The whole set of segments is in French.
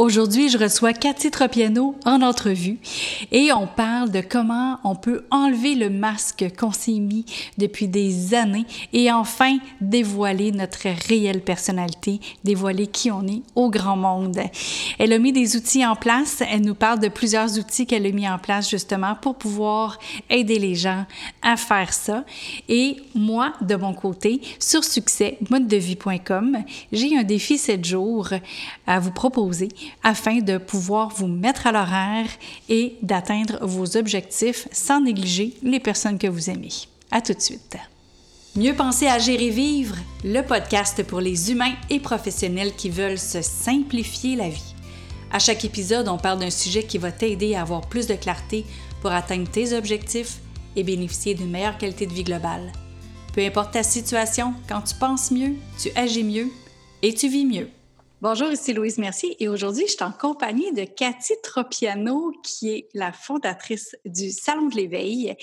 Aujourd'hui, je reçois Cathy Tropiano en entrevue et on parle de comment on peut enlever le masque qu'on s'est mis depuis des années et enfin dévoiler notre réelle personnalité, dévoiler qui on est au grand monde. Elle a mis des outils en place, elle nous parle de plusieurs outils qu'elle a mis en place justement pour pouvoir aider les gens à faire ça. Et moi, de mon côté, sur succès, modedevie.com, j'ai un défi 7 jours à vous proposer afin de pouvoir vous mettre à l'horaire et d'atteindre vos objectifs sans négliger les personnes que vous aimez. À tout de suite. Mieux penser à gérer vivre, le podcast pour les humains et professionnels qui veulent se simplifier la vie. À chaque épisode, on parle d'un sujet qui va t'aider à avoir plus de clarté pour atteindre tes objectifs et bénéficier d'une meilleure qualité de vie globale. Peu importe ta situation, quand tu penses mieux, tu agis mieux et tu vis mieux. Bonjour, ici Louise Mercier et aujourd'hui, je suis en compagnie de Cathy Tropiano, qui est la fondatrice du Salon de l'éveil,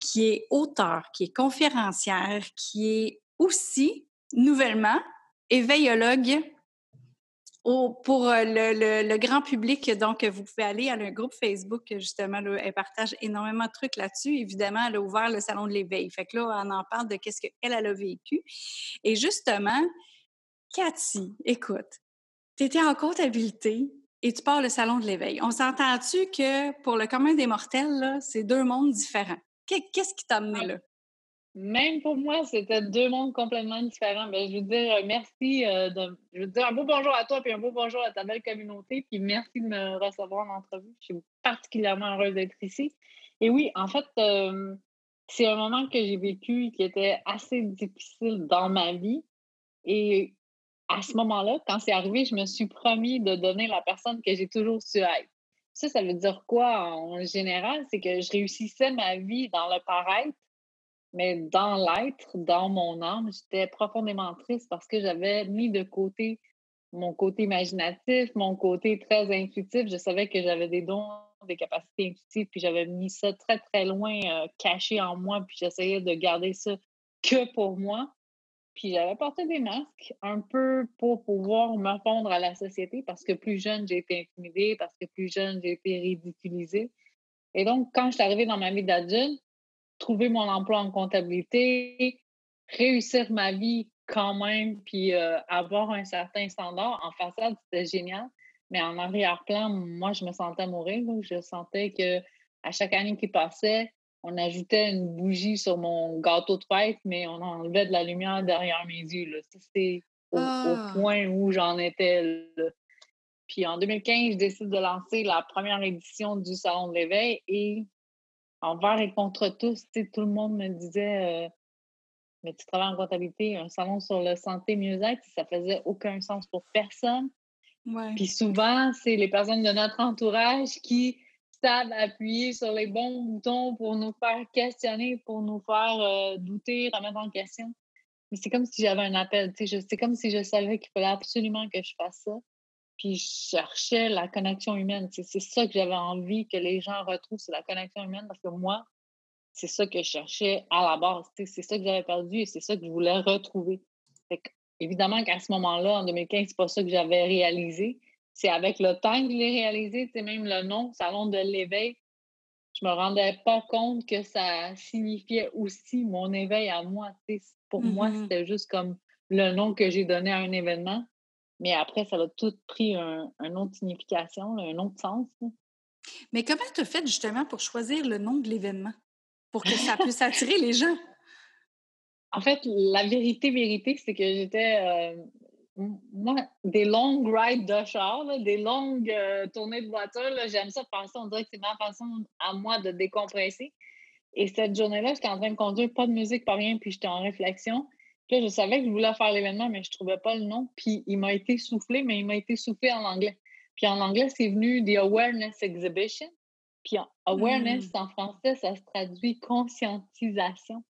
qui est auteure, qui est conférencière, qui est aussi, nouvellement, éveillologue pour euh, le, grand public. Donc, vous pouvez aller à un groupe Facebook, justement, elle partage énormément de trucs là-dessus. Évidemment, elle a ouvert le Salon de l'éveil. Fait que là, on en parle de qu'est-ce qu'elle, elle a vécu. Et justement, Cathy, écoute, tu étais en comptabilité et tu pars le salon de l'éveil. On s'entend-tu que pour le commun des mortels, c'est deux mondes différents? Qu'est-ce qui t'a amené ah. là? Même pour moi, c'était deux mondes complètement différents. Ben, je veux dire euh, merci. Euh, de, je veux dire un beau bonjour à toi puis un beau bonjour à ta belle communauté. Puis merci de me recevoir en entrevue. Je suis particulièrement heureuse d'être ici. Et oui, en fait, euh, c'est un moment que j'ai vécu qui était assez difficile dans ma vie. Et à ce moment-là, quand c'est arrivé, je me suis promis de donner la personne que j'ai toujours su être. Ça, ça veut dire quoi en général? C'est que je réussissais ma vie dans le paraître, mais dans l'être, dans mon âme, j'étais profondément triste parce que j'avais mis de côté mon côté imaginatif, mon côté très intuitif. Je savais que j'avais des dons, des capacités intuitives, puis j'avais mis ça très, très loin, euh, caché en moi, puis j'essayais de garder ça que pour moi. Puis j'avais porté des masques un peu pour pouvoir me fondre à la société parce que plus jeune, j'ai été intimidée, parce que plus jeune, j'ai été ridiculisée. Et donc, quand je suis arrivée dans ma vie d'adulte, trouver mon emploi en comptabilité, réussir ma vie quand même, puis euh, avoir un certain standard, en façade, c'était génial. Mais en arrière-plan, moi, je me sentais mourir. Je sentais que à chaque année qui passait, on ajoutait une bougie sur mon gâteau de fête, mais on enlevait de la lumière derrière mes yeux. C'est au, ah! point où j'en étais. Puis en 2015, je décide de lancer la première édition du Salon de l'éveil et envers et contre tous, tout le monde me disait euh, Mais tu travailles en comptabilité, un salon sur le santé mieux-être, ça faisait aucun sens pour personne. Puis souvent, c'est les personnes de notre entourage qui appuyer sur les bons boutons pour nous faire questionner, pour nous faire euh, douter, remettre en question. Mais c'est comme si j'avais un appel, c'est comme si je savais qu'il fallait absolument que je fasse ça. Puis je cherchais la connexion humaine. C'est ça que j'avais envie que les gens retrouvent, c'est la connexion humaine, parce que moi, c'est ça que je cherchais à la base. C'est ça que j'avais perdu et c'est ça que je voulais retrouver. évidemment qu'à ce moment-là, en 2015, c'est pas ça que j'avais réalisé c'est avec le temps que je l'ai réalisé, c'est même le nom, Salon de l'éveil. Je me rendais pas compte que ça signifiait aussi mon éveil à moi. Pour moi, mmh c'était juste comme le nom que j'ai donné à un événement. Mais après, ça a tout pris un, autre signification, un autre sens. Mais comment tu as fait justement pour choisir le nom de l'événement? Pour que ça puisse attirer les gens? En fait, la vérité, vérité, c'est que j'étais euh, moi, des longues rides de char, des longues euh, tournées de voiture, j'aime ça penser, on dirait que c'est ma façon à moi de décompresser. Et cette journée-là, j'étais en train de conduire, pas de musique, pas rien, puis j'étais en réflexion. Puis là, je savais que je voulais faire l'événement, mais je ne trouvais pas le nom. Puis il m'a été soufflé, mais il m'a été soufflé en anglais. Puis en anglais, c'est venu The Awareness Exhibition. Puis awareness, mmh. en français, ça se traduit conscientisation.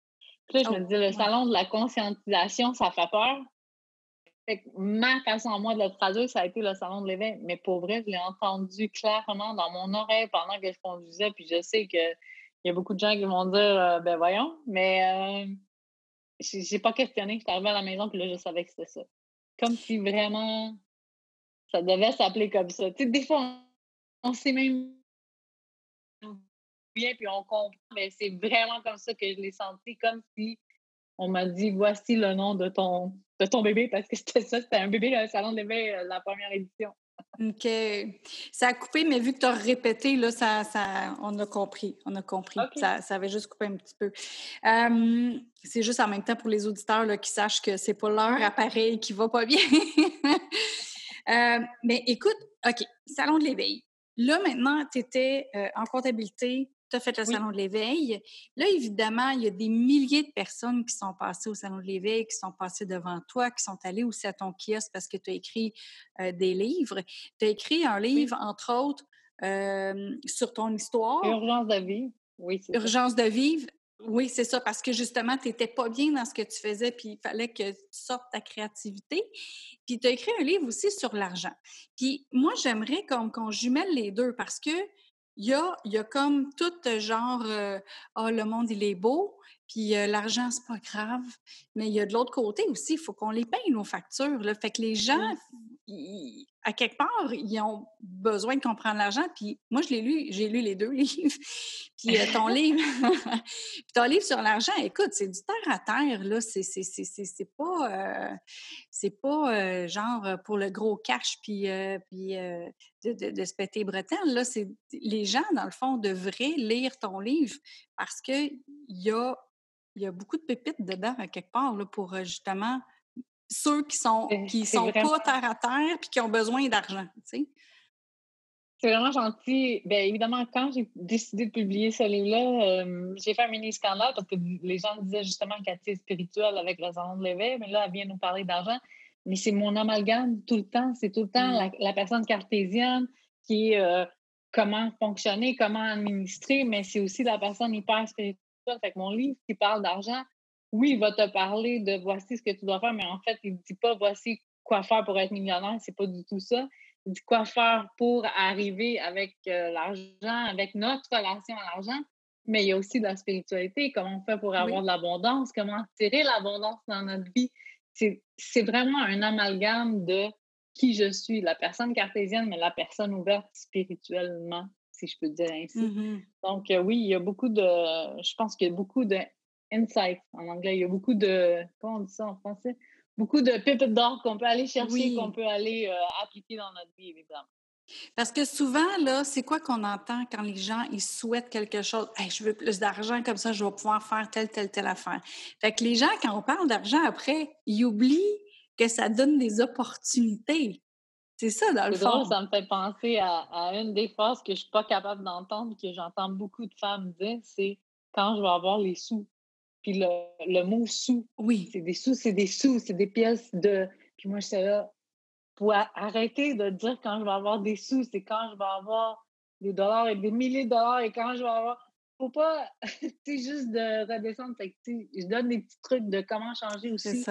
Puis là, je me oh, dis, le salon de la conscientisation, ça fait peur ma façon moi de le traduire, ça a été le salon de l'éveil. Mais pour vrai, je l'ai entendu clairement dans mon oreille pendant que je conduisais. Puis je sais qu'il y a beaucoup de gens qui vont dire euh, ben voyons, mais euh, j'ai pas questionné. Je suis arrivée à la maison, puis là, je savais que c'était ça. Comme si vraiment ça devait s'appeler comme ça. Tu sais, des fois, on, sait même bien, puis on comprend, mais c'est vraiment comme ça que je l'ai senti, comme si on m'a dit voici le nom de ton, de ton bébé, parce que c'était ça, c'était un bébé le salon de l'éveil, euh, la première édition. OK. Ça a coupé, mais vu que tu as répété, là, ça, ça, on a compris. On a compris. Ça, ça, avait juste coupé un petit peu. c'est juste en même temps pour les auditeurs là, qui sachent que c'est pas leur appareil qui va pas bien. mais écoute, OK, Salon de l'éveil. Là, maintenant, tu étais euh, en comptabilité, tu as fait le Salon de l'éveil. Là, évidemment, il y a des milliers de personnes qui sont passées au Salon de l'éveil, qui sont passées devant toi, qui sont allées aussi à ton kiosque parce que tu as écrit euh, des livres. Tu as écrit un livre, entre autres, euh, sur ton histoire. Urgence de vivre. Oui, c'est Urgence de vivre. Oui, c'est ça, parce que justement, tu n'étais pas bien dans ce que tu faisais, puis il fallait que tu sortes ta créativité. Puis tu as écrit un livre aussi sur l'argent. Puis moi, j'aimerais qu'on jumelle les deux parce que il y a, y a comme tout genre, euh, ah, le monde, il est beau, puis euh, l'argent, c'est pas grave. Mais il y a de l'autre côté aussi, il faut qu'on les paye, nos factures. Là. Fait que les gens, à quelque part, ils ont besoin de comprendre l'argent. Puis moi, je l'ai lu, j'ai lu les deux livres. puis euh, ton livre, ton livre sur l'argent, écoute, c'est du terre à terre, là. C'est, c'est, c'est, c'est pas, c'est pas genre pour le gros cash, puis, puis de, de, de, se péter bretelles. Là, c'est les gens, dans le fond, devraient lire ton livre parce qu'il y a, y a beaucoup de pépites dedans, à quelque part, là, pour justement ceux qui sont qui sont pas terre à terre puis qui ont besoin d'argent, tu sais. C'est vraiment gentil. Bien, évidemment, quand j'ai décidé de publier ce livre-là, j'ai fait un mini scandale parce que les gens disaient justement qu'elle était spirituelle avec le salon de l'éveil, mais là, elle vient nous parler d'argent mais c'est mon amalgame tout le temps. C'est tout le temps mmh. la, personne cartésienne qui est euh, comment fonctionner, comment administrer, mais c'est aussi la personne hyper spirituelle. Fait que mon livre qui parle d'argent, oui, il va te parler de voici ce que tu dois faire, mais en fait, il ne dit pas voici quoi faire pour être millionnaire, c'est pas du tout ça. Il dit quoi faire pour arriver avec euh, l'argent, avec notre relation à l'argent, mais il y a aussi de la spiritualité, comment on fait pour avoir de l'abondance, comment tirer l'abondance dans notre vie c'est vraiment un amalgame de qui je suis, la personne cartésienne, mais la personne ouverte spirituellement, si je peux dire ainsi. Mmh Donc, euh, oui, il y a beaucoup de. Je pense qu'il y a beaucoup de insights en anglais. Il y a beaucoup de. Comment on dit ça en français? Beaucoup de pépites d'or qu'on peut aller chercher, qu'on peut aller euh, appliquer dans notre vie, évidemment. Parce que souvent, là, c'est quoi qu'on entend quand les gens, ils souhaitent quelque chose? je veux plus d'argent, comme ça, je vais pouvoir faire telle, telle, telle affaire. Fait que les gens, quand on parle d'argent après, ils oublient que ça donne des opportunités. C'est ça, dans le fond. ça me fait penser à, une des phrases que je suis pas capable d'entendre, que j'entends beaucoup de femmes dire, c'est quand je vais avoir les sous. Puis le, le mot sous, oui. c'est des sous, c'est des sous, c'est des pièces de. Puis moi, je suis là, pour arrêter de dire quand je vais avoir des sous, c'est quand je vais avoir des dollars et des milliers de dollars et quand je vais avoir. Faut pas, c'est juste de redescendre. je donne des petits trucs de comment changer aussi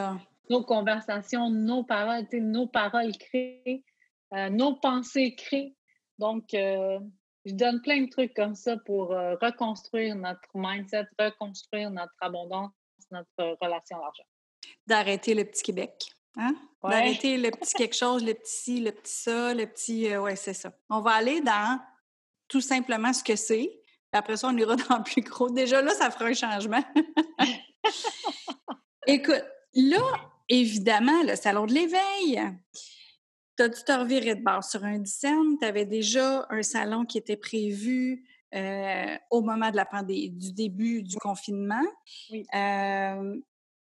nos conversations, nos paroles, nos paroles créées, euh, nos pensées créées. Donc, euh, je donne plein de trucs comme ça pour euh, reconstruire notre mindset, reconstruire notre abondance, notre relation à l'argent. D'arrêter le petit Québec. Hein? D'arrêter le petit quelque chose, le petit ci, le petit ça, le petit. Euh, ouais, c'est ça. On va aller dans tout simplement ce que c'est. Après ça, on ira dans le plus gros. Déjà là, ça fera un changement. Écoute, là, évidemment, le salon de l'éveil. Tu te revirer de bord? Sur un dizaine. Tu avais déjà un salon qui était prévu euh, au moment de la pandémie, du début du confinement. Oui. Euh,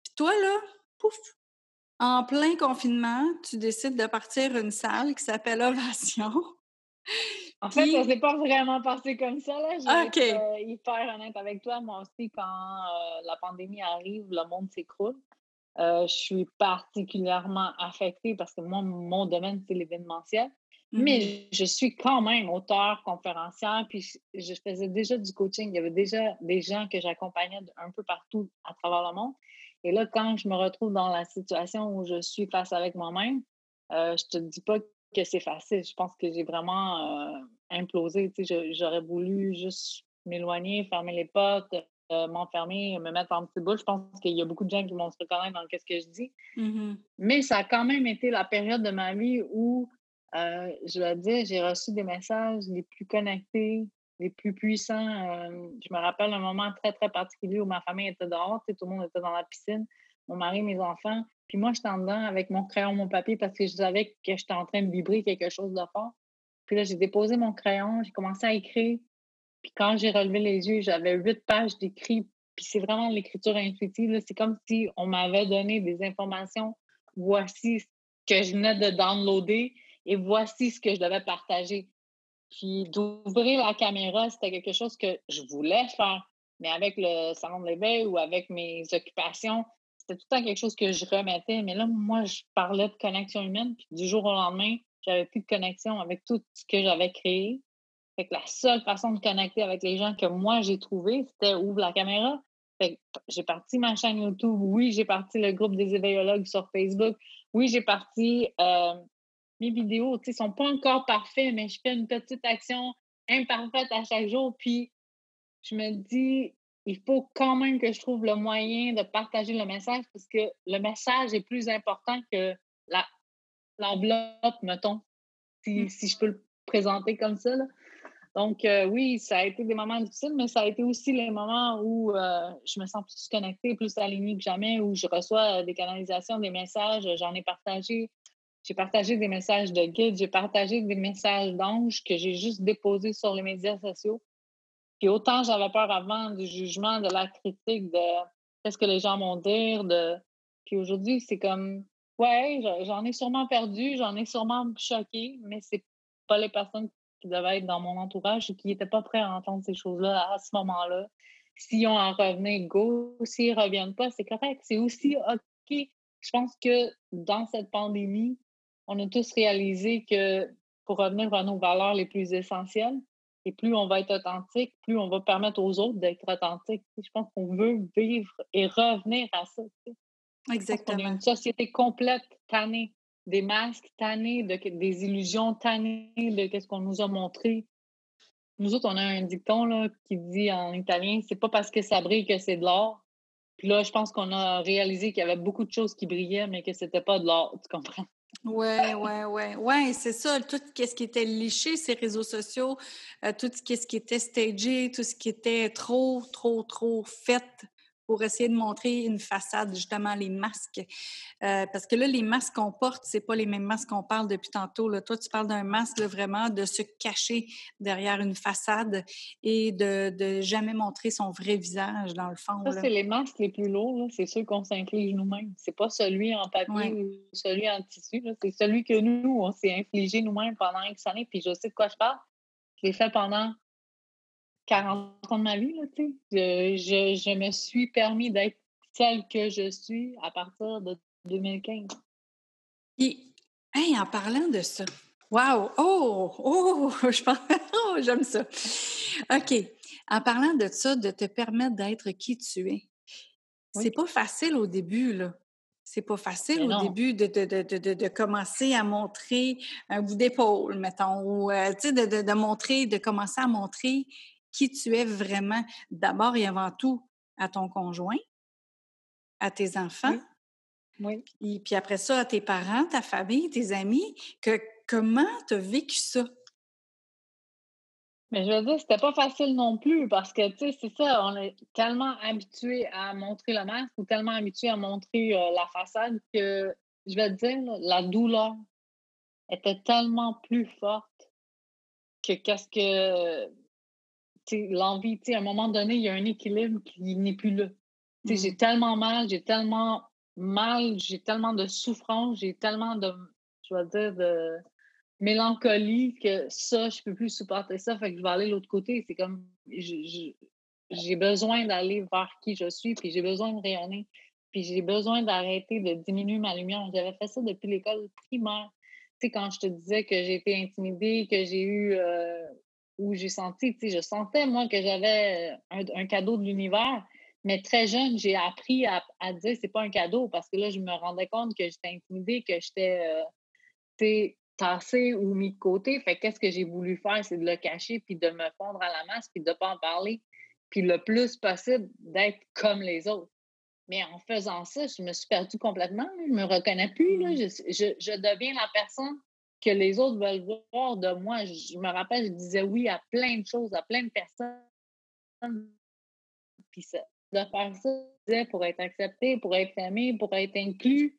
puis toi, là, pouf, en plein confinement, tu décides de partir une salle qui s'appelle Ovation. En fait, ça s'est pas vraiment passé comme ça. Là. Je vais être euh, hyper honnête avec toi. Moi aussi, quand euh, la pandémie arrive, le monde s'écroule. Euh, je suis particulièrement affectée parce que moi, mon domaine, c'est l'événementiel. Mais mm-hmm. je suis quand même auteur, conférencière, puis je, faisais déjà du coaching. Il y avait déjà des gens que j'accompagnais un peu partout à travers le monde. Et là, quand je me retrouve dans la situation où je suis face avec moi-même, euh, je te dis pas que c'est facile. Je pense que j'ai vraiment euh, implosé. J'aurais voulu juste m'éloigner, fermer les portes, euh, m'enfermer, me mettre en petit bout. Je pense qu'il y a beaucoup de gens qui vont se reconnaître dans ce que je dis. Mm-hmm. Mais ça a quand même été la période de ma vie où Euh, je dois dire, j'ai reçu des messages les plus connectés, les plus puissants. Euh, je me rappelle un moment très, très particulier où ma famille était dehors, tout le monde était dans la piscine, mon mari, mes enfants. Puis moi, j'étais en dedans avec mon crayon, mon papier, parce que je savais que j'étais en train de vibrer quelque chose de fort. Puis là, j'ai déposé mon crayon, j'ai commencé à écrire. Puis quand j'ai relevé les yeux, j'avais huit pages d'écrit. Puis c'est vraiment l'écriture intuitive. C'est comme si on m'avait donné des informations. Voici ce que je venais de downloader et voici ce que je devais partager. Puis d'ouvrir la caméra, c'était quelque chose que je voulais faire. Mais avec le salon de l'éveil ou avec mes occupations, c'était tout le temps quelque chose que je remettais. Mais là, moi, je parlais de connexion humaine. Puis du jour au lendemain, j'avais plus de connexion avec tout ce que j'avais créé. Fait que la seule façon de connecter avec les gens que moi j'ai trouvé, c'était ouvre la caméra. Fait j'ai parti ma chaîne YouTube. Oui, j'ai parti le groupe des éveillologues sur Facebook. Oui, j'ai parti euh, mes vidéos. Tu sais, sont pas encore parfaits, mais je fais une petite action imparfaite à chaque jour. Puis je me dis, il faut quand même que je trouve le moyen de partager le message parce que le message est plus important que la, l'enveloppe, mettons, si, mmh. si, je peux le présenter comme ça. Donc, euh, oui, ça a été des moments difficiles, mais ça a été aussi les moments où euh, je me sens plus connectée, plus alignée que jamais, où je reçois euh, des canalisations, des messages. J'en ai partagé. J'ai partagé des messages de guide, j'ai partagé des messages d'anges que j'ai juste déposés sur les médias sociaux. Puis autant j'avais peur avant du jugement, de la critique, de qu'est-ce que les gens vont dire. De... Puis aujourd'hui, c'est comme Ouais, j'en ai sûrement perdu, j'en ai sûrement choqué, mais c'est pas les personnes qui devaient être dans mon entourage et qui n'étaient pas prêts à entendre ces choses-là à ce moment-là. S'ils ont à revenir, go. S'ils ne reviennent pas, c'est correct. C'est aussi OK. Je pense que dans cette pandémie, on a tous réalisé que pour revenir à nos valeurs les plus essentielles, et plus on va être authentique, plus on va permettre aux autres d'être authentiques. Je pense qu'on veut vivre et revenir à ça. Exactement. On une société complète tannée des masques, tannée de, des illusions, tannée de ce qu'on nous a montré. Nous autres, on a un dicton là, qui dit en italien c'est pas parce que ça brille que c'est de l'or. Puis là, je pense qu'on a réalisé qu'il y avait beaucoup de choses qui brillaient, mais que c'était pas de l'or, tu comprends? Oui, oui, oui. Oui, c'est ça. Tout ce qui était liché, ces réseaux sociaux, euh, tout ce qui était stagé, tout ce qui était trop, trop, trop fait pour essayer de montrer une façade, justement, les masques. Euh, parce que là, les masques qu'on porte, c'est pas les mêmes masques qu'on parle depuis tantôt. Là. Toi, tu parles d'un masque vraiment de se cacher derrière une façade et de, de jamais montrer son vrai visage, dans le fond. Ça, c'est les masques les plus lourds. C'est ceux qu'on s'inflige nous-mêmes. C'est pas celui en papier ou celui en tissu. C'est celui que nous, on s'est infligé nous-mêmes pendant X années. Puis je sais de quoi je parle. Je l'ai fait pendant 40 ans de ma vie, là, tu sais. Je, je, me suis permis d'être celle que je suis à partir de 2015. Et, hey, en parlant de ça, wow! Oh! Oh! Je pense, oh, j'aime ça. OK. En parlant de ça, de te permettre d'être qui tu es, c'est pas facile au début, là. C'est pas facile au début de, de, de, de, commencer à montrer un bout d'épaule, mettons, ou euh, de, montrer, de commencer à montrer qui tu es vraiment, d'abord et avant tout, à ton conjoint, à tes enfants. Oui. Et puis après ça, à tes parents, ta famille, tes amis. Que, comment tu as vécu ça? Mais je veux dire, c'était pas facile non plus parce que, tu sais, c'est ça, on est tellement habitué à montrer le masque ou tellement habitué à montrer euh, la façade que, je vais te dire, la douleur était tellement plus forte que qu'est-ce que l'envie, à un moment donné, il y a un équilibre qui n'est plus là. J'ai mmh. tellement mal, j'ai tellement mal, j'ai tellement de souffrance, j'ai tellement de, je vais dire, de mélancolie que ça, je peux plus supporter ça, fait que je vais aller de l'autre côté. C'est comme, j'ai besoin d'aller vers qui je suis, puis j'ai besoin de rayonner, puis j'ai besoin d'arrêter de diminuer ma lumière. J'avais fait ça depuis l'école primaire. Tu sais, quand je te disais que j'ai été intimidée, que j'ai eu euh, où j'ai senti, tu sais, je sentais, moi, que j'avais un, cadeau de l'univers. Mais très jeune, j'ai appris à, à dire c'est pas un cadeau parce que là, je me rendais compte que j'étais intimidée, que j'étais euh, tassée ou mis de côté. Fait qu'est-ce que j'ai voulu faire, c'est de le cacher, puis de me fondre à la masse, puis de ne pas en parler. Puis le plus possible, d'être comme les autres. Mais en faisant ça, je me suis perdue complètement. Je me reconnais plus. Là. Mmh. Je, je, je, deviens la personne que les autres veulent voir de moi. Je, me rappelle, je disais oui à plein de choses, à plein de personnes. Puis ça, de faire ça, pour être accepté, pour être aimé, pour être inclus.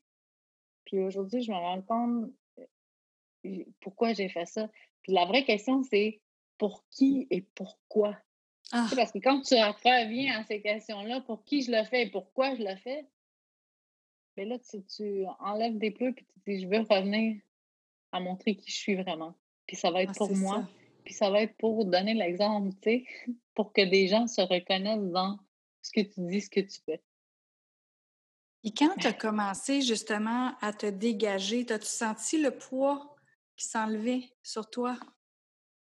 Puis aujourd'hui, je me rends compte euh, pourquoi j'ai fait ça. Puis la vraie question, c'est pour qui et pourquoi? Ah. Parce que quand tu reviens à ces questions-là, pour qui je le fais et pourquoi je le fais, mais là, tu, enlèves des pleurs et tu dis, je veux revenir à montrer qui je suis vraiment. Puis ça va être ah, pour moi. Puis ça va être pour donner l'exemple, tu sais, pour que des gens se reconnaissent dans ce que tu dis, ce que tu fais. Et quand tu as commencé justement à te dégager, as-tu senti le poids qui s'enlevait sur toi?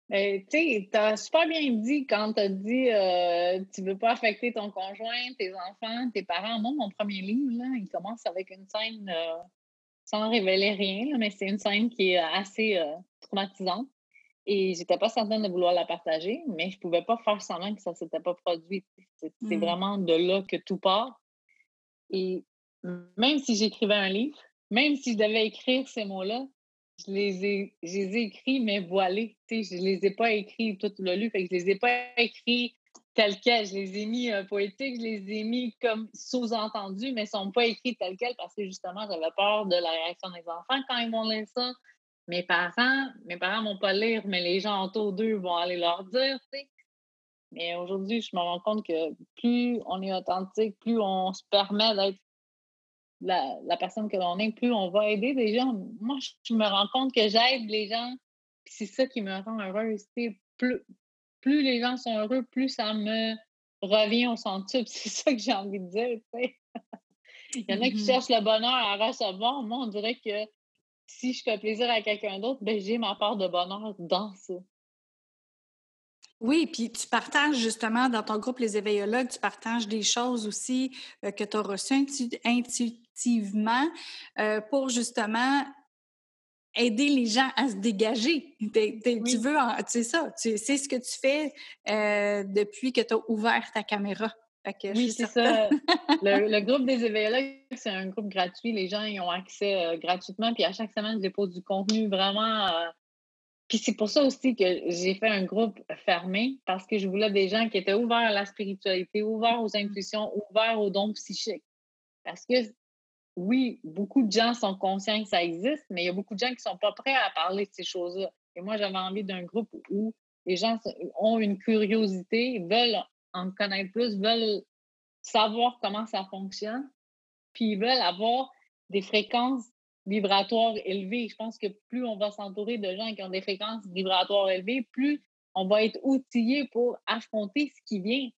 Ben, tu sais, tu as super bien dit quand tu as dit euh, tu veux pas affecter ton conjoint, tes enfants, tes parents. Moi, mon premier livre, là, il commence avec une scène euh, sans révéler rien, mais c'est une scène qui est assez euh, traumatisante. Et j'étais pas certaine de vouloir la partager, mais je pouvais pas faire semblant que ça s'était pas produit. C'est mmh. vraiment de là que tout part. Et même si j'écrivais un livre, même si je devais écrire ces mots-là, je les ai, je les ai écrits, mais voilés. Je ne les ai pas écrits tout le lu, fait que je les ai pas écrits tels quels. Je les ai mis euh, poétiques, je les ai mis comme sous-entendus, mais ils ne sont pas écrits tels quels parce que justement, j'avais peur de la réaction des enfants quand ils vont lire ça. Mes parents, mes parents vont pas lire, mais les gens autour d'eux vont aller leur dire, Mais aujourd'hui, je me rends compte que plus on est authentique, plus on se permet d'être la, personne que l'on est, plus on va aider des gens. Moi, je me rends compte que j'aide les gens, c'est ça qui me rend heureuse. Plus, plus les gens sont heureux, plus ça me revient au centre. C'est ça que j'ai envie de dire. Il y en a qui mm-hmm. cherchent le bonheur à recevoir. Moi, on dirait que si je fais plaisir à quelqu'un d'autre, ben, j'ai ma part de bonheur dans ça. Oui, puis tu partages justement dans ton groupe Les éveillologues, tu partages des choses aussi euh, que tu as reçues intuitivement euh, pour justement aider les gens à se dégager. Tu veux, tu sais ça, tu sais ce que tu fais euh, depuis que tu as ouvert ta caméra. oui, c'est ça. le, groupe des éveillologues, c'est un groupe gratuit. Les gens y ont accès gratuitement. Puis à chaque semaine, je dépose du contenu vraiment puis c'est pour ça aussi que j'ai fait un groupe fermé, parce que je voulais des gens qui étaient ouverts à la spiritualité, ouverts aux mmh. intuitions, ouverts aux dons psychiques. Parce que oui, beaucoup de gens sont conscients que ça existe, mais il y a beaucoup de gens qui ne sont pas prêts à parler de ces choses-là. Et moi, j'avais envie d'un groupe où les gens ont une curiosité, veulent en connaître plus, veulent savoir comment ça fonctionne, puis ils veulent avoir des fréquences vibratoires élevées. Je pense que plus on va s'entourer de gens qui ont des fréquences vibratoires élevées, plus on va être outillé pour affronter ce qui vient.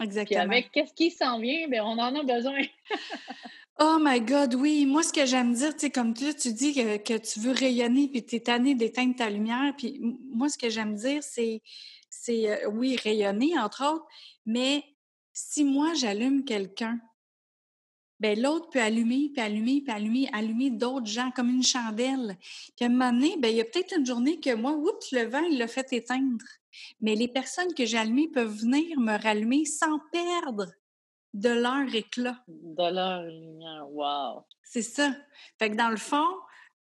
Exactement. Puis avec qu'est-ce qui s'en vient, bien, on en a besoin. oh my God, oui. Moi, ce que j'aime dire, tu sais, comme tu, tu dis que, tu veux rayonner, puis tu es tanné d'éteindre ta lumière. Puis moi, ce que j'aime dire, c'est, c'est euh, oui, rayonner, entre autres, mais si moi, j'allume quelqu'un ben l'autre peut allumer, puis allumer, puis allumer, allumer d'autres gens comme une chandelle. Puis à un moment donné, ben, il y a peut-être une journée que moi, oups, le vent, il l'a fait éteindre. Mais les personnes que j'ai allumées peuvent venir me rallumer sans perdre de leur éclat. De leur lumière, wow! C'est ça. Fait que dans le fond,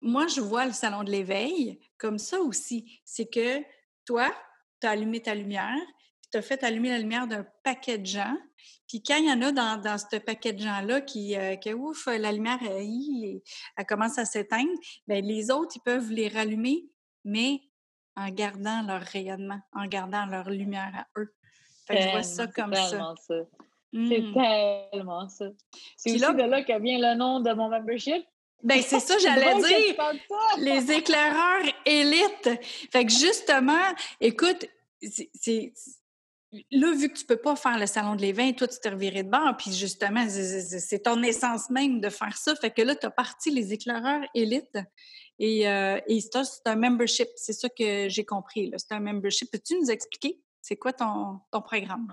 moi, je vois le salon de l'éveil comme ça aussi. C'est que toi, tu as allumé ta lumière, tu as fait allumer la lumière d'un paquet de gens. Puis quand il y en a dans, dans ce paquet de gens-là qui, euh, que, ouf, la lumière, elle, elle commence à s'éteindre, bien, les autres, ils peuvent les rallumer, mais en gardant leur rayonnement, en gardant leur lumière à eux. Fait que je vois ça comme ça. C'est mmh. tellement ça. C'est aussi là, de là que vient le nom de mon membership. Ben c'est ça, j'allais dire. Les éclaireurs élites. Fait que justement, écoute, c'est là, vu que tu peux pas faire le salon de l'éveil, toi, tu te revirais de bord, puis justement, c'est ton essence même de faire ça. Fait que là, tu as parti les éclaireurs élites. Et, euh, et c'est un membership. C'est ça que j'ai compris. C'est un membership. Peux-tu nous expliquer? C'est quoi ton, ton programme?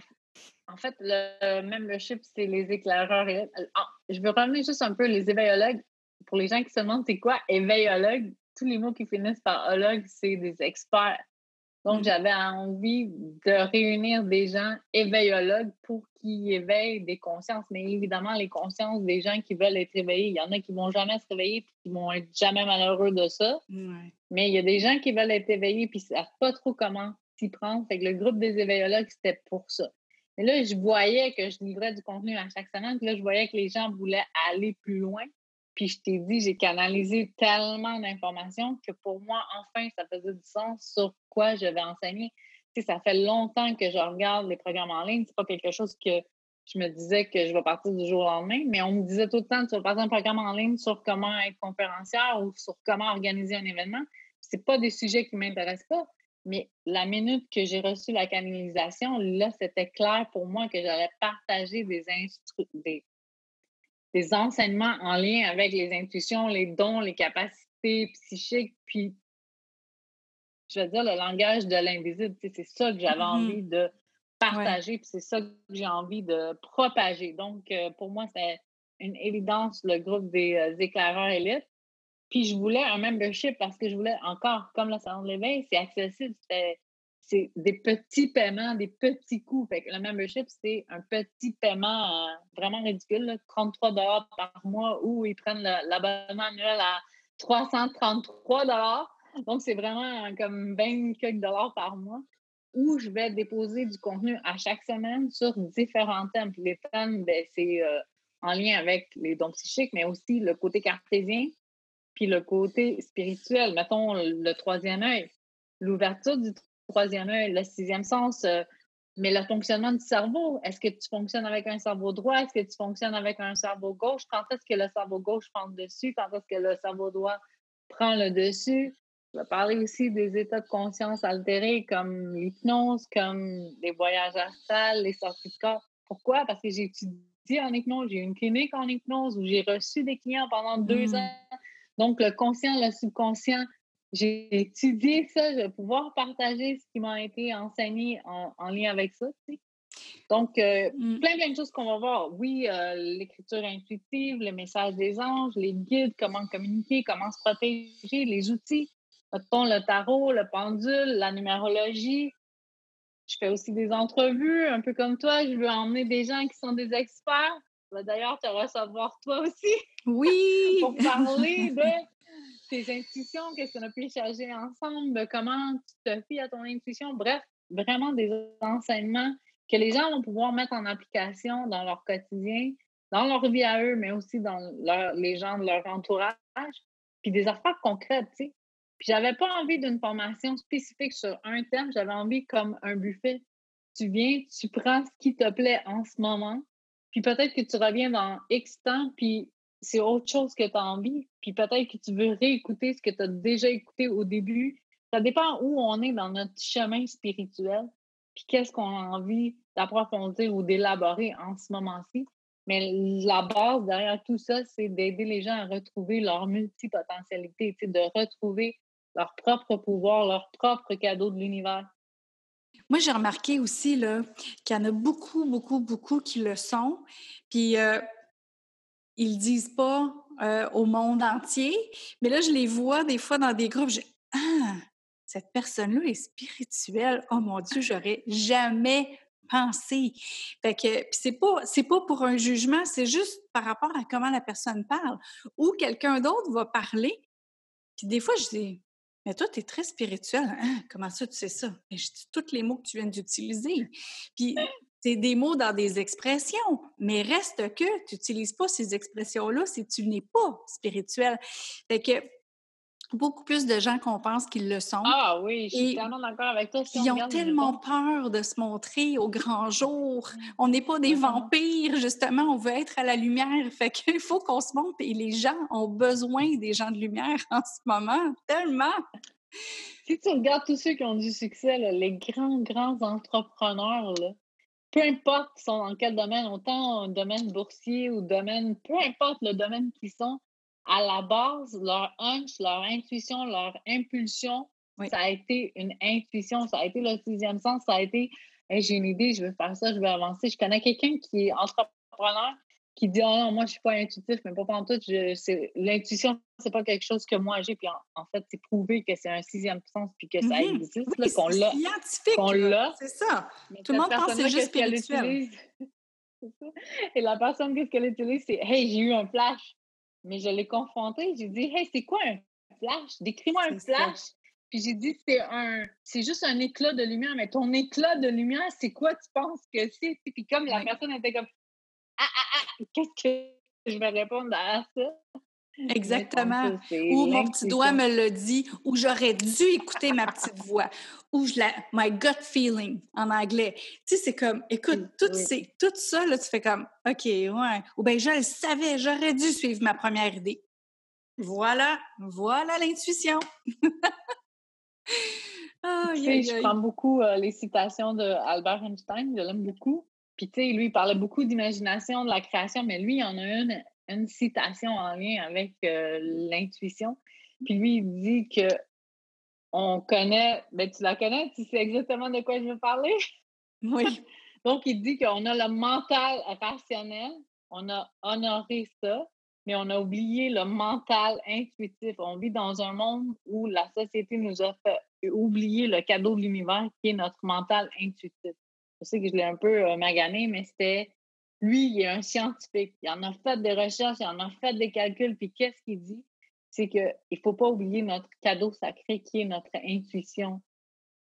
En fait, le membership, c'est les éclaireurs élites. Ah, je veux revenir juste un peu les éveillologues. Pour les gens qui se demandent c'est quoi éveillologue, tous les mots qui finissent par ologue, c'est des experts Donc, mmh. j'avais envie de réunir des gens éveillologues pour qu'ils éveillent des consciences. Mais évidemment, les consciences des gens qui veulent être éveillés, il y en a qui vont jamais se réveiller et qui vont être jamais malheureux de ça. Mais il y a des gens qui veulent être éveillés puis ne savent pas trop comment s'y prendre. Fait que le groupe des éveillologues, c'était pour ça. Mais là, je voyais que je livrais du contenu à chaque semaine. Puis là, je voyais que les gens voulaient aller plus loin. Puis je t'ai dit, j'ai canalisé tellement d'informations que pour moi, enfin, ça faisait du sens sur quoi je vais enseigner. Tu sais, ça fait longtemps que je regarde les programmes en ligne. C'est pas quelque chose que je me disais que je vais partir du jour au lendemain, mais on me disait tout le temps, tu vas passer un programme en ligne sur comment être conférencière ou sur comment organiser un événement. C'est pas des sujets qui m'intéressent pas, mais la minute que j'ai reçu la canalisation, là, c'était clair pour moi que j'allais partager des, des, des enseignements en lien avec les intuitions, les dons, les capacités psychiques, puis je veux dire le langage de l'invisible. C'est ça que j'avais mmh envie de partager, puis c'est ça que j'ai envie de propager. Donc, euh, pour moi, c'est une évidence, le groupe des euh, éclaireurs élites. Puis je voulais un membership parce que je voulais encore, comme le salon de l'éveil, c'est accessible. C'est des petits paiements, des petits coûts. Fait que le membership, c'est un petit paiement euh, vraiment ridicule, 33 par mois, ou ils prennent l'abonnement annuel à 333 Donc, c'est vraiment comme 20 quelques dollars par mois où je vais déposer du contenu à chaque semaine sur différents thèmes. les thèmes, ben, c'est euh, en lien avec les dons psychiques, mais aussi le côté cartésien, puis le côté spirituel, mettons le troisième œil, l'ouverture du troisième œil, le sixième sens, euh, mais le fonctionnement du cerveau. Est-ce que tu fonctionnes avec un cerveau droit? Est-ce que tu fonctionnes avec un cerveau gauche? Quand est-ce que le cerveau gauche prend le dessus? Quand est-ce que le cerveau droit prend le dessus? Je vais parler aussi des états de conscience altérés comme l'hypnose, comme les voyages astrales, les sorties de corps. Pourquoi? Parce que j'ai étudié en hypnose, j'ai eu une clinique en hypnose où j'ai reçu des clients pendant deux mmh. ans donc, le conscient, le subconscient, j'ai étudié ça, je vais pouvoir partager ce qui m'a été enseigné en, lien avec ça. Donc, euh, mmh. plein, plein de choses qu'on va voir. Oui, euh, l'écriture intuitive, le message des anges, les guides, comment communiquer, comment se protéger, les outils, le tarot, le pendule, la numérologie. Je fais aussi des entrevues, un peu comme toi. Je veux emmener des gens qui sont des experts d'ailleurs te recevoir toi aussi. Oui! pour parler de tes intuitions, qu'est-ce qu'on a pu échanger ensemble, de comment tu te fies à ton intuition. Bref, vraiment des enseignements que les gens vont pouvoir mettre en application dans leur quotidien, dans leur vie à eux, mais aussi dans les gens de leur entourage. Puis des affaires concrètes, tu sais. Puis j'avais pas envie d'une formation spécifique sur un thème, j'avais envie comme un buffet. Tu viens, tu prends ce qui te plaît en ce moment, puis peut-être que tu reviens dans X temps, puis c'est autre chose que tu as envie. Puis peut-être que tu veux réécouter ce que tu as déjà écouté au début. Ça dépend où on est dans notre chemin spirituel, puis qu'est-ce qu'on a envie d'approfondir ou d'élaborer en ce moment-ci. Mais la base derrière tout ça, c'est d'aider les gens à retrouver leur multipotentialité, de retrouver leur propre pouvoir, leur propre cadeau de l'univers. Moi, j'ai remarqué aussi qu'il y en a beaucoup, beaucoup, beaucoup qui le sont. Puis, euh, ils le disent pas euh, au monde entier. Mais là, je les vois des fois dans des groupes. Je, ah, cette personne-là est spirituelle. Oh mon Dieu, j'aurais jamais pensé. Fait que c'est pas c'est pas pour un jugement, c'est juste par rapport à comment la personne parle. Ou quelqu'un d'autre va parler. Puis des fois, je dis mais toi, tu es très spirituel. Hein? Comment ça, tu sais ça? Mais je dis tous les mots que tu viens d'utiliser. Puis, c'est des mots dans des expressions, mais reste que tu n'utilises pas ces expressions-là si tu n'es pas spirituel. Fait que beaucoup plus de gens qu'on pense qu'ils le sont. Ah oui, je suis tellement d'accord avec toi. ils ont tellement peur de se montrer au grand jour. On n'est pas des vampires, justement, on veut être à la lumière. Fait qu'il faut qu'on se montre et les gens ont besoin des gens de lumière en ce moment, tellement. Si tu regardes tous ceux qui ont du succès, les grands, grands entrepreneurs, peu importe sont dans quel domaine, autant domaine boursier ou domaine, peu importe le domaine qu'ils sont, à la base, leur hunch, leur intuition, leur impulsion, ça a été une intuition, ça a été le sixième sens, ça a été j'ai une idée, je veux faire ça, je veux avancer. Je connais quelqu'un qui est entrepreneur, qui dit oh non, moi je suis pas intuitif, mais pas en tout. L'intuition, c'est pas quelque chose que moi j'ai. Puis en, fait, c'est prouvé que c'est un sixième sens puis que ça mm-hmm. existe, oui, qu'on l'a. Qu'on C'est ça. Tout le monde pense que c'est juste spirituel. Et la personne, qu'est-ce qu'elle utilise? C'est Hey, j'ai eu un flash. Mais je l'ai confronté. J'ai dit Hey, c'est quoi un flash? Décris-moi un flash. Puis j'ai dit, c'est un, c'est juste un éclat de lumière, mais ton éclat de lumière, c'est quoi tu penses que c'est? Puis comme la personne était comme, ah, ah, ah, qu'est-ce que je vais répondre à ça? Exactement. Ou mon petit doigt me le dit, ou j'aurais dû écouter ma petite voix, ou je la, my gut feeling en anglais. Tu sais, c'est comme, écoute, tout, tout ça, là, tu fais comme, OK, ouais. Ou bien, je le savais, j'aurais dû suivre ma première idée. Voilà, voilà l'intuition. je prends beaucoup euh, les citations d'Albert Einstein, je l'aime beaucoup. Puis, tu sais, lui, il parlait beaucoup d'imagination, de la création, mais lui, il en a une, une citation en lien avec euh, l'intuition. Puis lui, il dit que on connaît, ben tu la connais, tu sais exactement de quoi je veux parler? Oui. Donc, il dit qu'on a le mental rationnel, on a honoré ça, mais on a oublié le mental intuitif. On vit dans un monde où la société nous a fait oublier le cadeau de l'univers qui est notre mental intuitif. Je sais que je l'ai un peu euh, magané, mais c'était lui, il est un scientifique. Il en a fait des recherches, il en a fait des calculs, puis qu'est-ce qu'il dit? C'est qu'il ne faut pas oublier notre cadeau sacré qui est notre intuition,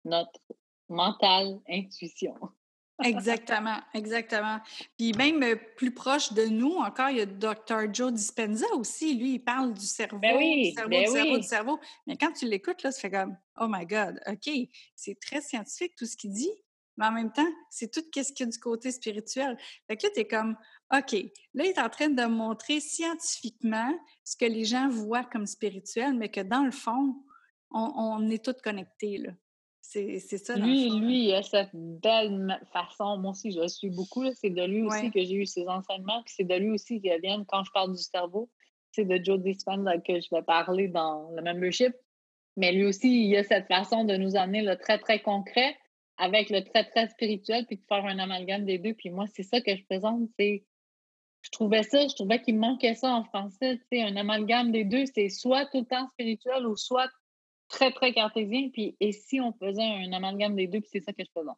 notre mental intuition. Exactement, exactement. Puis même euh, plus proche de nous, encore, il y a Dr. Joe Dispenza aussi. Lui, il parle du cerveau, ben oui, du cerveau, ben du cerveau, du cerveau. Mais quand tu l'écoutes, là, ça fait comme Oh my God, OK, c'est très scientifique tout ce qu'il dit. Mais en même temps, c'est tout ce qu'il y a du côté spirituel. Fait que là, tu es comme, OK, là, il est en train de montrer scientifiquement ce que les gens voient comme spirituel, mais que dans le fond, on, on est tous connectés, là. C'est ça. Lui, lui, il a cette belle façon. Moi aussi, je le suis beaucoup. C'est de lui aussi que j'ai eu ses enseignements. Puis c'est de lui aussi qui vient quand je parle du cerveau. C'est de Joe Dispenza que je vais parler dans le membership. Mais lui aussi, il a cette façon de nous amener le très, très concret avec le très, très spirituel, puis de faire un amalgame des deux. Puis moi, c'est ça que je présente. C'est je trouvais ça, je trouvais qu'il manquait ça en français. Un amalgame des deux, c'est soit tout le temps spirituel ou soit très, très cartésien. Puis, et si on faisait un amalgame des deux, puis c'est ça que je faisais.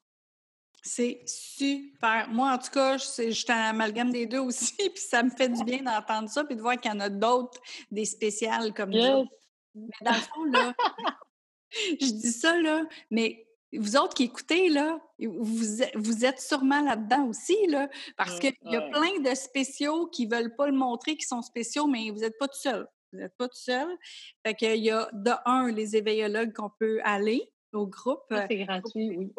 C'est super. Moi, en tout cas, je suis un amalgame des deux aussi, puis ça me fait du bien d'entendre ça, puis de voir qu'il y en a d'autres, des spéciales comme ça. Mais dans le fond, là, je dis ça, là, mais vous autres qui écoutez, là, vous, vous êtes sûrement là-dedans aussi, là, parce qu'il y a plein de spéciaux qui ne veulent pas le montrer, qui sont spéciaux, mais vous n'êtes pas tout seul. Vous n'êtes pas tout seul. Fait qu'il y a de un, les éveillologues qu'on peut aller au groupe. C'est euh, gratuit, oui.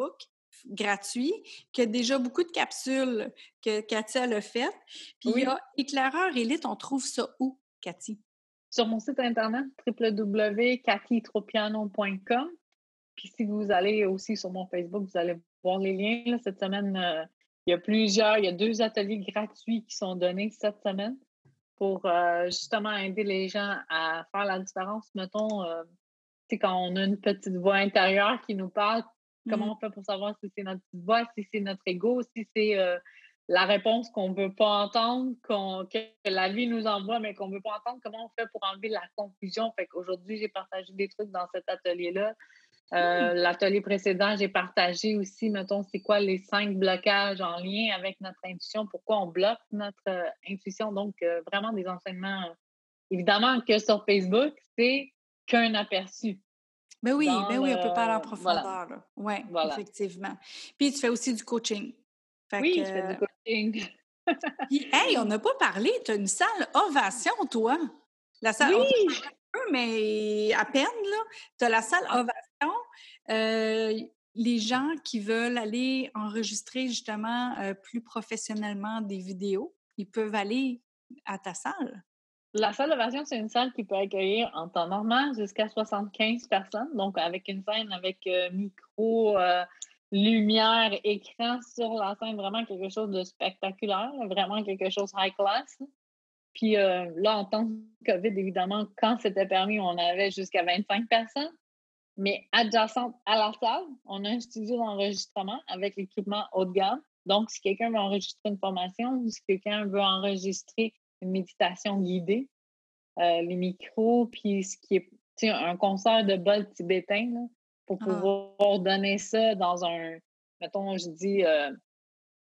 gratuit, qui a déjà beaucoup de capsules que Cathy a fait. Puis il y a Éclaireur Élite, on trouve ça où, Cathy? Sur mon site internet www.cathytropiano.com. Puis si vous allez aussi sur mon Facebook, vous allez voir les liens. cette semaine, euh, il y a plusieurs, il y a deux ateliers gratuits qui sont donnés cette semaine pour euh, justement aider les gens à faire la différence. Mettons, euh, quand on a une petite voix intérieure qui nous parle, comment mmh. on fait pour savoir si c'est notre petite voix, si c'est notre ego, si c'est la réponse qu'on ne veut pas entendre, que la vie nous envoie, mais qu'on ne veut pas entendre, comment on fait pour enlever la confusion? Fait qu'aujourd'hui, j'ai partagé des trucs dans cet atelier-là euh, mmh. L'atelier précédent, j'ai partagé aussi, mettons, c'est quoi les cinq blocages en lien avec notre intuition, pourquoi on bloque notre euh, intuition. Donc, euh, vraiment des enseignements, évidemment que sur Facebook, c'est qu'un aperçu. Ben oui, ben oui, on peut parler en profondeur. Oui, effectivement. Puis, tu fais aussi du coaching. oui, je fais du coaching. Puis, hey, on n'a pas parlé, tu as une salle Ovation, toi. La salle, oui! Mais à peine, là. Tu as la salle. Ovation les gens qui veulent aller enregistrer justement plus professionnellement des vidéos, ils peuvent aller à ta salle. La salle version, c'est une salle qui peut accueillir en temps normal jusqu'à 75 personnes, donc avec une scène avec micro, lumière, écran sur la scène, vraiment quelque chose de spectaculaire, vraiment quelque chose high class. Puis là, en temps de COVID, évidemment, quand c'était permis, on avait jusqu'à 25 personnes. Mais adjacente à la salle, on a un studio d'enregistrement avec l'équipement haut de gamme. Donc, si quelqu'un veut enregistrer une formation ou si quelqu'un veut enregistrer une méditation guidée, euh, les micros, puis ce qui est un concert de bol tibétain, pour ah. pouvoir donner ça dans un, mettons, je dis, euh,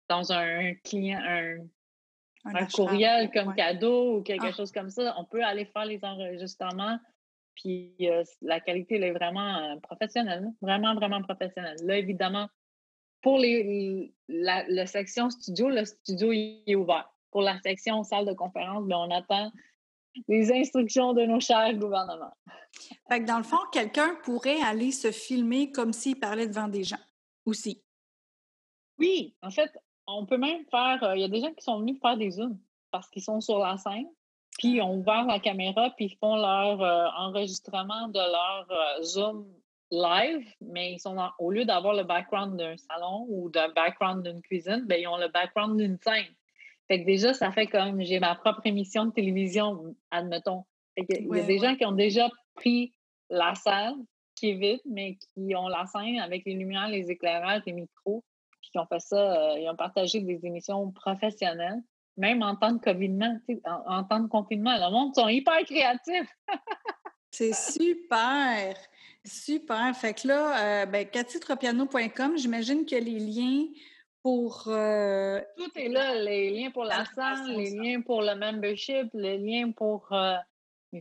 dans un client, un, un, courriel comme cadeau ou quelque ah. chose comme ça, on peut aller faire les enregistrements. Puis euh, la qualité, elle est vraiment professionnelle, vraiment, vraiment professionnelle. Là, évidemment, pour les, la, section studio, le studio est ouvert. Pour la section salle de conférence, bien, on attend les instructions de nos chers gouvernements. Fait que dans le fond, quelqu'un pourrait aller se filmer comme s'il parlait devant des gens aussi. Oui, en fait, on peut même faire. Euh, il y a des gens qui sont venus faire des zooms parce qu'ils sont sur la scène, puis on ouvert la caméra, puis ils font leur euh, enregistrement de leur euh, zoom live, mais ils sont au lieu d'avoir le background d'un salon ou d'un background d'une cuisine, bien, ils ont le background d'une scène. Fait que déjà, ça fait comme j'ai ma propre émission de télévision, admettons. il y a des gens qui ont déjà pris la salle qui est vide, mais qui ont la scène avec les lumières, les éclairages, les micros, puis qui ont fait ça, euh, ils ont partagé des émissions professionnelles, même en temps de confinement, en, en temps de confinement. Le monde sont hyper créatifs. C'est super! Super. Fait que là, euh, ben, j'imagine que les liens pour. Euh, Tout est là, les liens pour la salle, les liens pour le membership, les liens pour euh,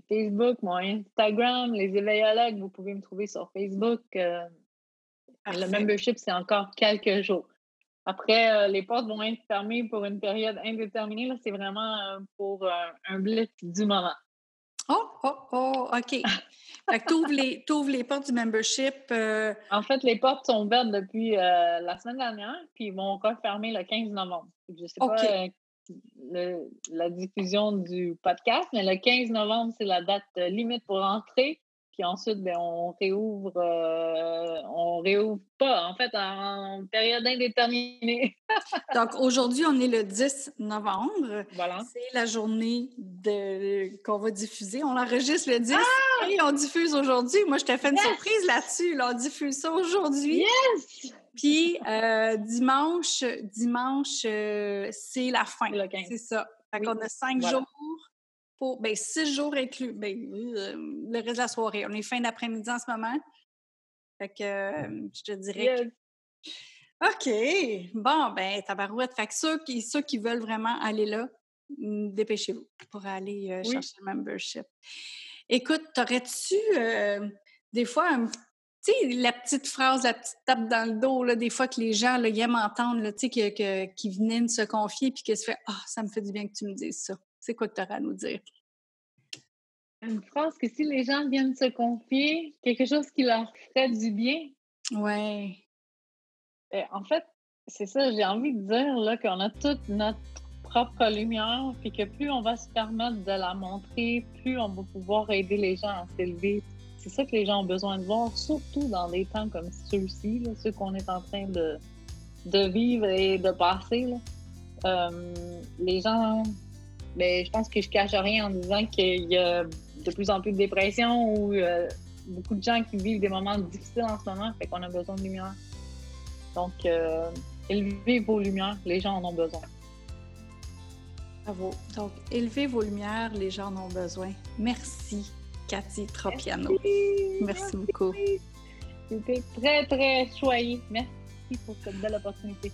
Facebook, mon Instagram, les éveillologues, vous pouvez me trouver sur Facebook. Euh, le membership, c'est encore quelques jours. Après, les portes vont être fermées pour une période indéterminée. C'est vraiment pour un blitz du moment. Oh, oh, oh, OK. Fait que t'ouvres les, les portes du membership. Euh, en fait, les portes sont ouvertes depuis euh, la semaine dernière, puis ils vont encore fermer le 15 novembre. Je sais pas euh, la diffusion du podcast, mais le 15 novembre, c'est la date limite pour entrer. Puis ensuite, ben, on réouvre, euh, on réouvre pas, en fait, en, période indéterminée. Donc, aujourd'hui, on est le 10 novembre. Voilà. C'est la journée de, qu'on va diffuser. On enregistre le 10 ah! et on diffuse aujourd'hui. Moi, je t'ai fait une surprise là-dessus. on diffuse ça aujourd'hui. Yes! Puis, euh, dimanche, dimanche, euh, c'est la fin. C'est ça. Fait qu'on a cinq jours pour ben, six jours inclus, ben, euh, le reste de la soirée. On est fin d'après-midi en ce moment. Fait que euh, je te dirais OK. Bon, ben, tabarouette. Fait que ceux qui, ceux qui veulent vraiment aller là, mm, dépêchez-vous pour aller euh, chercher le membership. Écoute, t'aurais-tu des fois tu sais, la petite phrase, la petite tape dans le dos, là, des fois que les gens là, ils aiment entendre, tu sais, que, qui venaient se confier puis que se fait Ah, ça me fait du bien que tu me dises ça. C'est quoi que tu auras à nous dire? Une phrase que si les gens viennent se confier, quelque chose qui leur ferait du bien. Oui. Ben, en fait, c'est ça, j'ai envie de dire là, qu'on a toute notre propre lumière, puis que plus on va se permettre de la montrer, plus on va pouvoir aider les gens à s'élever. C'est ça que les gens ont besoin de voir, surtout dans des temps comme ceux-ci, ceux qu'on est en train de, de vivre et de passer. Euh, les gens ben, je pense que je cache rien en disant qu'il y a de plus en plus de dépression ou euh, beaucoup de gens qui vivent des moments difficiles en ce moment, fait qu'on a besoin de lumière. Donc, euh, élevez vos lumières, les gens en ont besoin. Bravo. Donc, élevez vos lumières, les gens en ont besoin. Merci, Cathy Tropiano. Merci, beaucoup. C'était très, très choyé. Merci pour cette belle opportunité.